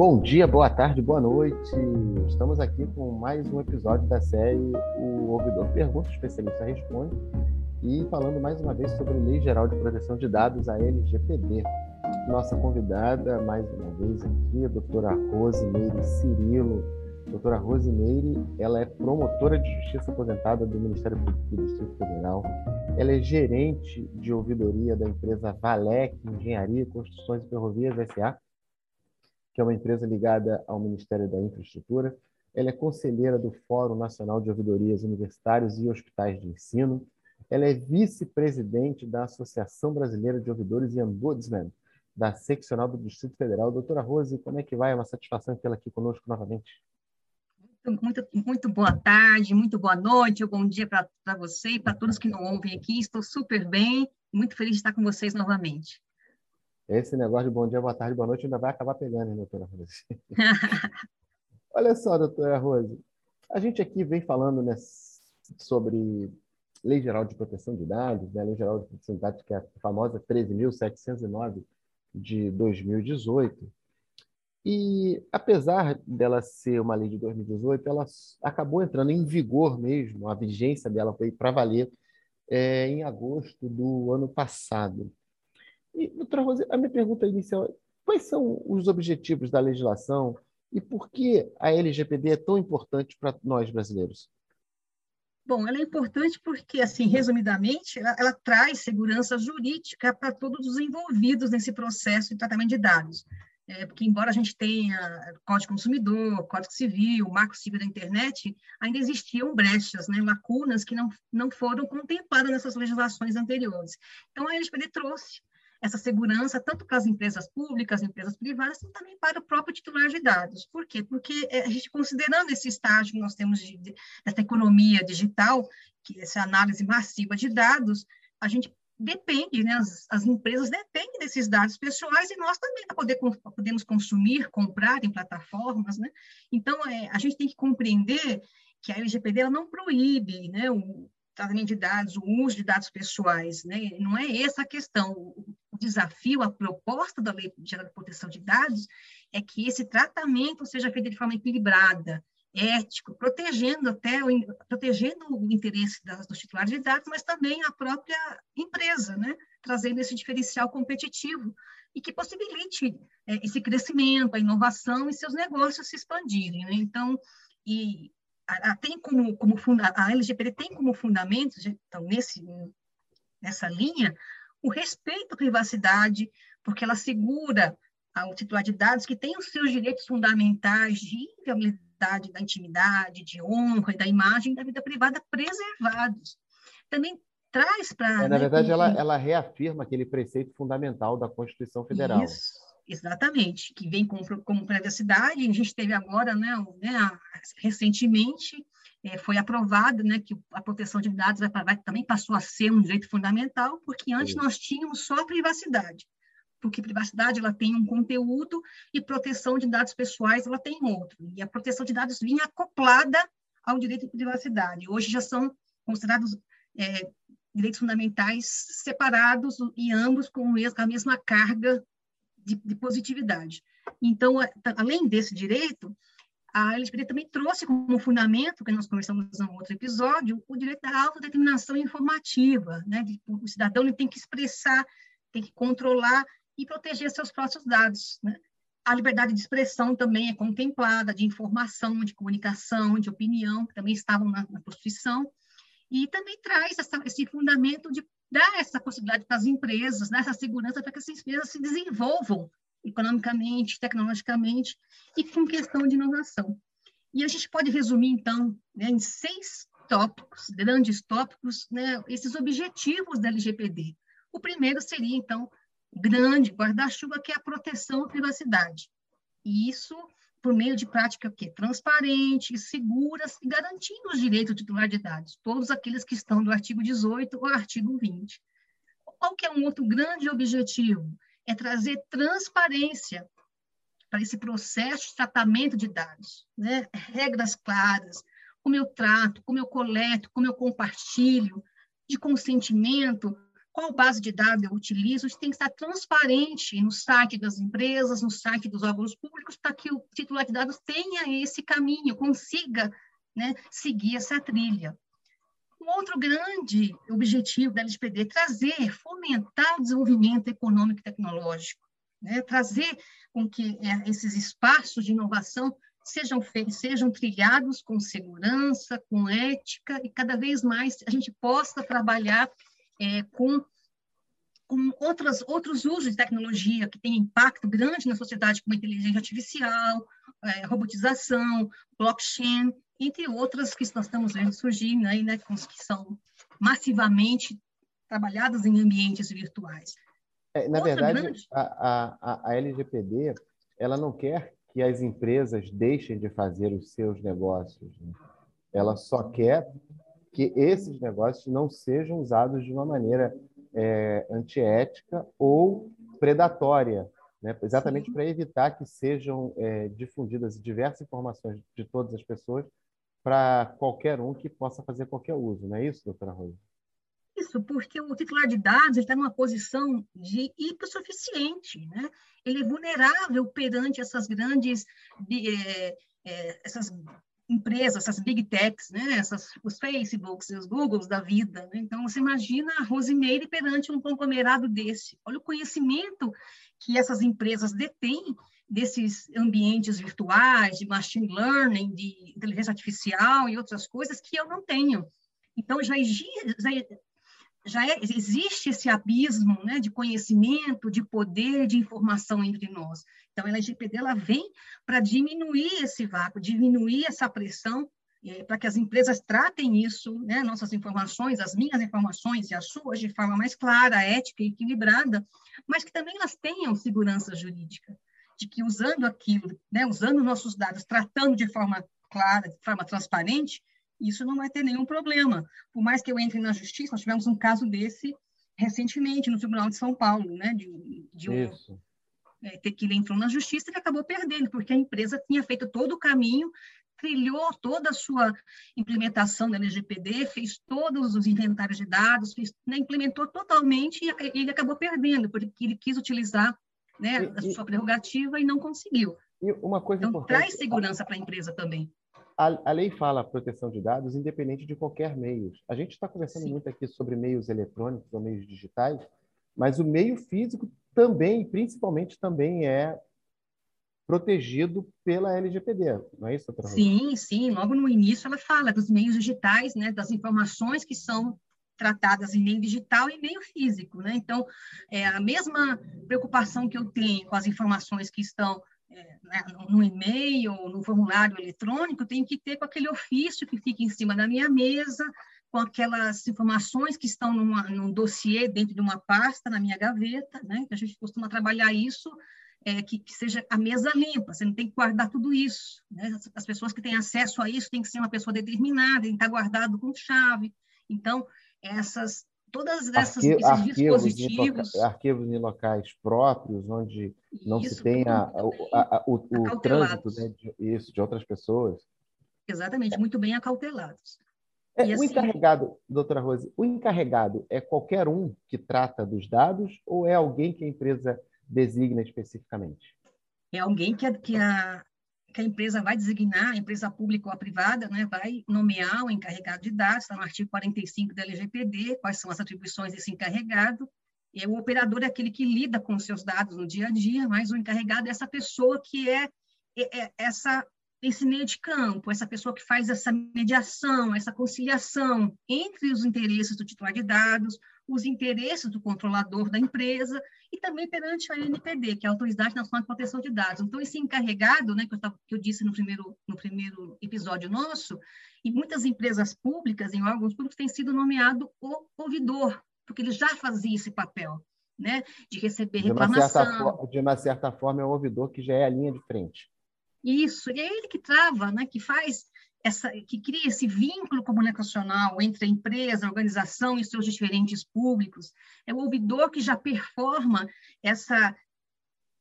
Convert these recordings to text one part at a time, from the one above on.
Bom dia, boa tarde, boa noite. Estamos aqui com mais um episódio da série O Ouvidor Pergunta, o Especialista Responde, e falando mais uma vez sobre a Lei Geral de Proteção de Dados, a LGPD. Nossa convidada, mais uma vez aqui, a doutora Rosimeire Cirilo. Doutora Rosimeire, ela é promotora de justiça aposentada do Ministério Público do Distrito Federal. Ela é gerente de ouvidoria da empresa Valec Engenharia, Construções e Ferrovias S.A., que é uma empresa ligada ao Ministério da Infraestrutura. Ela é conselheira do Fórum Nacional de Ouvidorias Universitários e Hospitais de Ensino. Ela é vice-presidente da Associação Brasileira de Ouvidores e Ombudsman, da Seccional do Distrito Federal. Doutora Rose, como é que vai? É uma satisfação tê-la aqui conosco novamente. Muito, muito boa tarde, muito boa noite, bom dia para você e para todos que não ouvem aqui. Estou super bem, muito feliz de estar com vocês novamente. Esse negócio de bom dia, boa tarde, boa noite ainda vai acabar pegando, hein, doutora Rose? Olha só, doutora Rose, a gente aqui vem falando né, sobre Lei Geral de Proteção de Dados, né, Lei Geral de Proteção de Dados, que é a famosa 13.709 de 2018. E, apesar dela ser uma lei de 2018, ela acabou entrando em vigor mesmo, a vigência dela foi para valer é, em agosto do ano passado. E, doutora Rose, a minha pergunta inicial é, quais são os objetivos da legislação e por que a LGPD é tão importante para nós brasileiros? Bom, ela é importante porque, assim, resumidamente, ela, ela traz segurança jurídica para todos os envolvidos nesse processo de tratamento de dados. É, porque, embora a gente tenha Código Consumidor, Código Civil, Marco Civil da Internet, ainda existiam brechas, né, lacunas que não, não foram contempladas nessas legislações anteriores. Então, a LGPD trouxe essa segurança tanto para as empresas públicas, empresas privadas, como também para o próprio titular de dados. Por quê? Porque é, a gente, considerando esse estágio que nós temos de, de, dessa economia digital, que essa análise massiva de dados, a gente depende, né? As, as, empresas dependem desses dados pessoais e nós também para poder podemos consumir, comprar em plataformas, né? Então é, a gente tem que compreender que a LGPD não proíbe, né, o tratamento de dados, o uso de dados pessoais, né? Não é essa a questão. O, desafio, a proposta da Lei Geral de Proteção de Dados é que esse tratamento seja feito de forma equilibrada, ético, protegendo até o, protegendo o interesse das, dos titulares de dados, mas também a própria empresa, né? trazendo esse diferencial competitivo e que possibilite é, esse crescimento, a inovação e seus negócios se expandirem. Né? Então, e a, a, tem como, como funda, a LGPD tem como fundamento, então, nesse, nessa linha, o respeito à privacidade, porque ela segura ao titular de dados que tem os seus direitos fundamentais de inviolabilidade da intimidade, de honra e da imagem da vida privada preservados. Também traz para... É, na né, verdade, ela, ela reafirma aquele preceito fundamental da Constituição Federal. Isso, exatamente, que vem como, como privacidade. A gente teve agora, né, né recentemente, é, foi aprovado né, que a proteção de dados vai, vai, também passou a ser um direito fundamental, porque antes nós tínhamos só a privacidade, porque privacidade ela tem um conteúdo e proteção de dados pessoais ela tem outro. E a proteção de dados vinha acoplada ao direito de privacidade. Hoje já são considerados é, direitos fundamentais separados e ambos com a mesma carga de, de positividade. Então, além desse direito, a LGPD também trouxe como fundamento, que nós conversamos em outro episódio, o direito da autodeterminação informativa, né? o cidadão ele tem que expressar, tem que controlar e proteger seus próprios dados, né? A liberdade de expressão também é contemplada, de informação, de comunicação, de opinião, que também estavam na, na Constituição, e também traz essa, esse fundamento de dar essa possibilidade para as empresas, né, essa segurança para que essas empresas se desenvolvam economicamente, tecnologicamente e com questão de inovação. E a gente pode resumir, então, né, em seis tópicos, grandes tópicos, né, esses objetivos da LGPD. O primeiro seria, então, grande guarda-chuva, que é a proteção à privacidade. E isso por meio de práticas que transparentes, seguras e garantindo os direitos do titular de dados, todos aqueles que estão do artigo 18 ou artigo 20. Qual que é um outro grande objetivo? É trazer transparência para esse processo de tratamento de dados, né? regras claras, como eu trato, como eu coleto, como eu compartilho, de consentimento, qual base de dados eu utilizo, isso tem que estar transparente no site das empresas, no site dos órgãos públicos, para que o titular de dados tenha esse caminho, consiga né, seguir essa trilha. Um outro grande objetivo da LGPD é trazer, fomentar o desenvolvimento econômico e tecnológico, né, trazer com que é, esses espaços de inovação sejam sejam trilhados com segurança, com ética, e cada vez mais a gente possa trabalhar é, com, com outras, outros usos de tecnologia que têm impacto grande na sociedade, como inteligência artificial, é, robotização, blockchain, entre outras que nós estamos vendo surgindo aí, né, que são massivamente trabalhadas em ambientes virtuais. É, na Outra verdade, grande... a, a, a LGPD ela não quer que as empresas deixem de fazer os seus negócios. Né? Ela só quer que esses negócios não sejam usados de uma maneira é, antiética ou predatória, né? exatamente para evitar que sejam é, difundidas diversas informações de todas as pessoas para qualquer um que possa fazer qualquer uso. Não é isso, doutora Rosa? Isso, porque o titular de dados está numa posição de hipossuficiente, né? Ele é vulnerável perante essas grandes, é, é, essas empresas, essas big techs, né? Essas, os Facebooks, os Googles da vida. Né? Então, você imagina a Rosemary perante um conglomerado desse. Olha o conhecimento que essas empresas detêm desses ambientes virtuais, de machine learning, de inteligência artificial e outras coisas que eu não tenho. Então, já, já, já é, existe esse abismo né, de conhecimento, de poder, de informação entre nós. Então, a LGPD ela vem para diminuir esse vácuo, diminuir essa pressão, é, para que as empresas tratem isso, né, nossas informações, as minhas informações e as suas, de forma mais clara, ética e equilibrada, mas que também elas tenham segurança jurídica de que usando aquilo, né, usando nossos dados, tratando de forma clara, de forma transparente, isso não vai ter nenhum problema. Por mais que eu entre na justiça, nós tivemos um caso desse recentemente no Tribunal de São Paulo, né, de, de um é, que ele entrou na justiça e acabou perdendo, porque a empresa tinha feito todo o caminho, trilhou toda a sua implementação da LGPD, fez todos os inventários de dados, fez, né, implementou totalmente e ele acabou perdendo, porque ele quis utilizar né, a sua prerrogativa e não conseguiu. E uma coisa então, importante, traz segurança para a empresa também. A, a, lei fala proteção de dados independente de qualquer meio. A gente está conversando Sim. muito aqui sobre meios eletrônicos ou meios digitais, mas o meio físico também, principalmente, também é protegido pela LGPD, não é isso? Sim, sim. Logo no início ela fala dos meios digitais, né, das informações que são tratadas em meio digital e meio físico, né? Então, é a mesma preocupação que eu tenho com as informações que estão é, né, no e-mail, no formulário eletrônico, tenho que ter com aquele ofício que fica em cima da minha mesa, com aquelas informações que estão numa, num dossiê dentro de uma pasta na minha gaveta, né? A gente costuma trabalhar isso é, que, que, seja a mesa limpa, você não tem que guardar tudo isso. Né? As, as, pessoas que têm acesso a isso têm que ser uma pessoa determinada, tem que estar guardado com chave. Então, essas todas essas Arquivo, esses arquivos dispositivos em arquivos em locais próprios onde não isso, se tenha a, a, o, o trânsito né, de, isso de outras pessoas exatamente muito bem acautelados é, o assim, encarregado doutora Rose o encarregado é qualquer um que trata dos dados ou é alguém que a empresa designa especificamente é alguém que a, que a, que a empresa vai designar, a empresa pública ou a privada, né, vai nomear o encarregado de dados, está no artigo 45 da LGPD, quais são as atribuições desse encarregado. E o operador é aquele que lida com os seus dados no dia a dia, mas o encarregado é essa pessoa que é, é, é essa esse meio de campo, essa pessoa que faz essa mediação, essa conciliação entre os interesses do titular de dados, os interesses do controlador da empresa e também perante a ANPD, que é a Autoridade Nacional de Proteção de Dados. Então, esse encarregado, né, que, eu tava, que eu disse no primeiro, no primeiro episódio nosso, em muitas empresas públicas, em órgãos públicos, tem sido nomeado o ouvidor, porque ele já fazia esse papel, né, de receber reclamação. De uma certa, de uma certa forma, é o ouvidor que já é a linha de frente. Isso, e é ele que trava, né, que faz essa, que cria esse vínculo comunicacional entre a empresa, a organização e seus diferentes públicos, é o ouvidor que já performa essa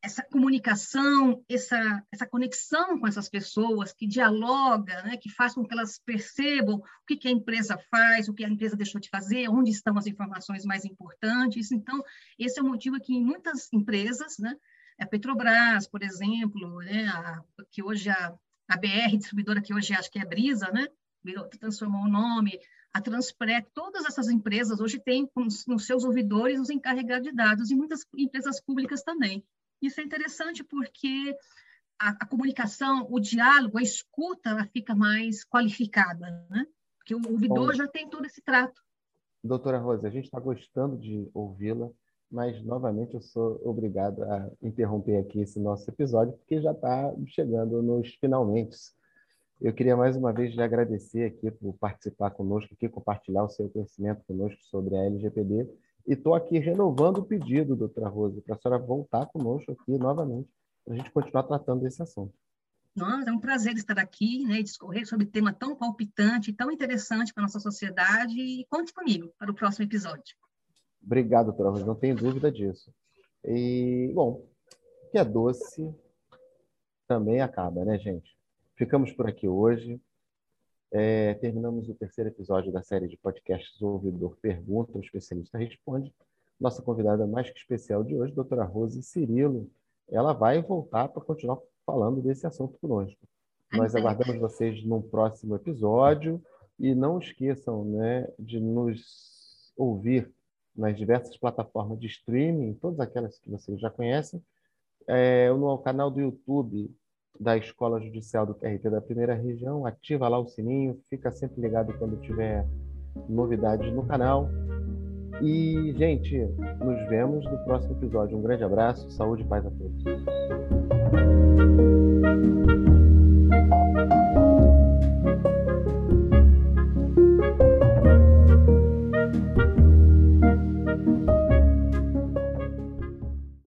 essa comunicação, essa, essa conexão com essas pessoas, que dialoga, né, que faz com que elas percebam o que, que a empresa faz, o que a empresa deixou de fazer, onde estão as informações mais importantes. Então, esse é o motivo que em muitas empresas, né, a Petrobras, por exemplo, né, a, que hoje a, a BR, distribuidora que hoje acho que é Brisa, né, transformou o nome, a Transpré, todas essas empresas hoje têm nos seus ouvidores os encarregados de dados, e muitas empresas públicas também. Isso é interessante porque a, a comunicação, o diálogo, a escuta, ela fica mais qualificada, né? Porque o ouvidor Bom, já tem todo esse trato. Doutora Rosa, a gente está gostando de ouvi-la, mas novamente eu sou obrigado a interromper aqui esse nosso episódio, porque já está chegando nos finalmente. Eu queria mais uma vez lhe agradecer aqui por participar conosco, aqui, compartilhar o seu conhecimento conosco sobre a LGPD e estou aqui renovando o pedido, doutora Rosa, para a senhora voltar conosco aqui novamente, para a gente continuar tratando desse assunto. Nossa, é um prazer estar aqui né, e discorrer sobre um tema tão palpitante, tão interessante para a nossa sociedade. E conte comigo para o próximo episódio. Obrigado, doutora Rosa, não tenho dúvida disso. E, bom, que é doce também acaba, né, gente? Ficamos por aqui hoje. É, terminamos o terceiro episódio da série de podcasts O Ouvidor Pergunta, o Especialista Responde. Nossa convidada mais que especial de hoje, doutora Rose Cirilo, ela vai voltar para continuar falando desse assunto conosco. Nós aguardamos vocês num próximo episódio e não esqueçam né, de nos ouvir nas diversas plataformas de streaming, todas aquelas que vocês já conhecem, é, no canal do YouTube da Escola Judicial do TRT da Primeira Região, ativa lá o sininho, fica sempre ligado quando tiver novidades no canal. E, gente, nos vemos no próximo episódio. Um grande abraço, saúde e paz a todos.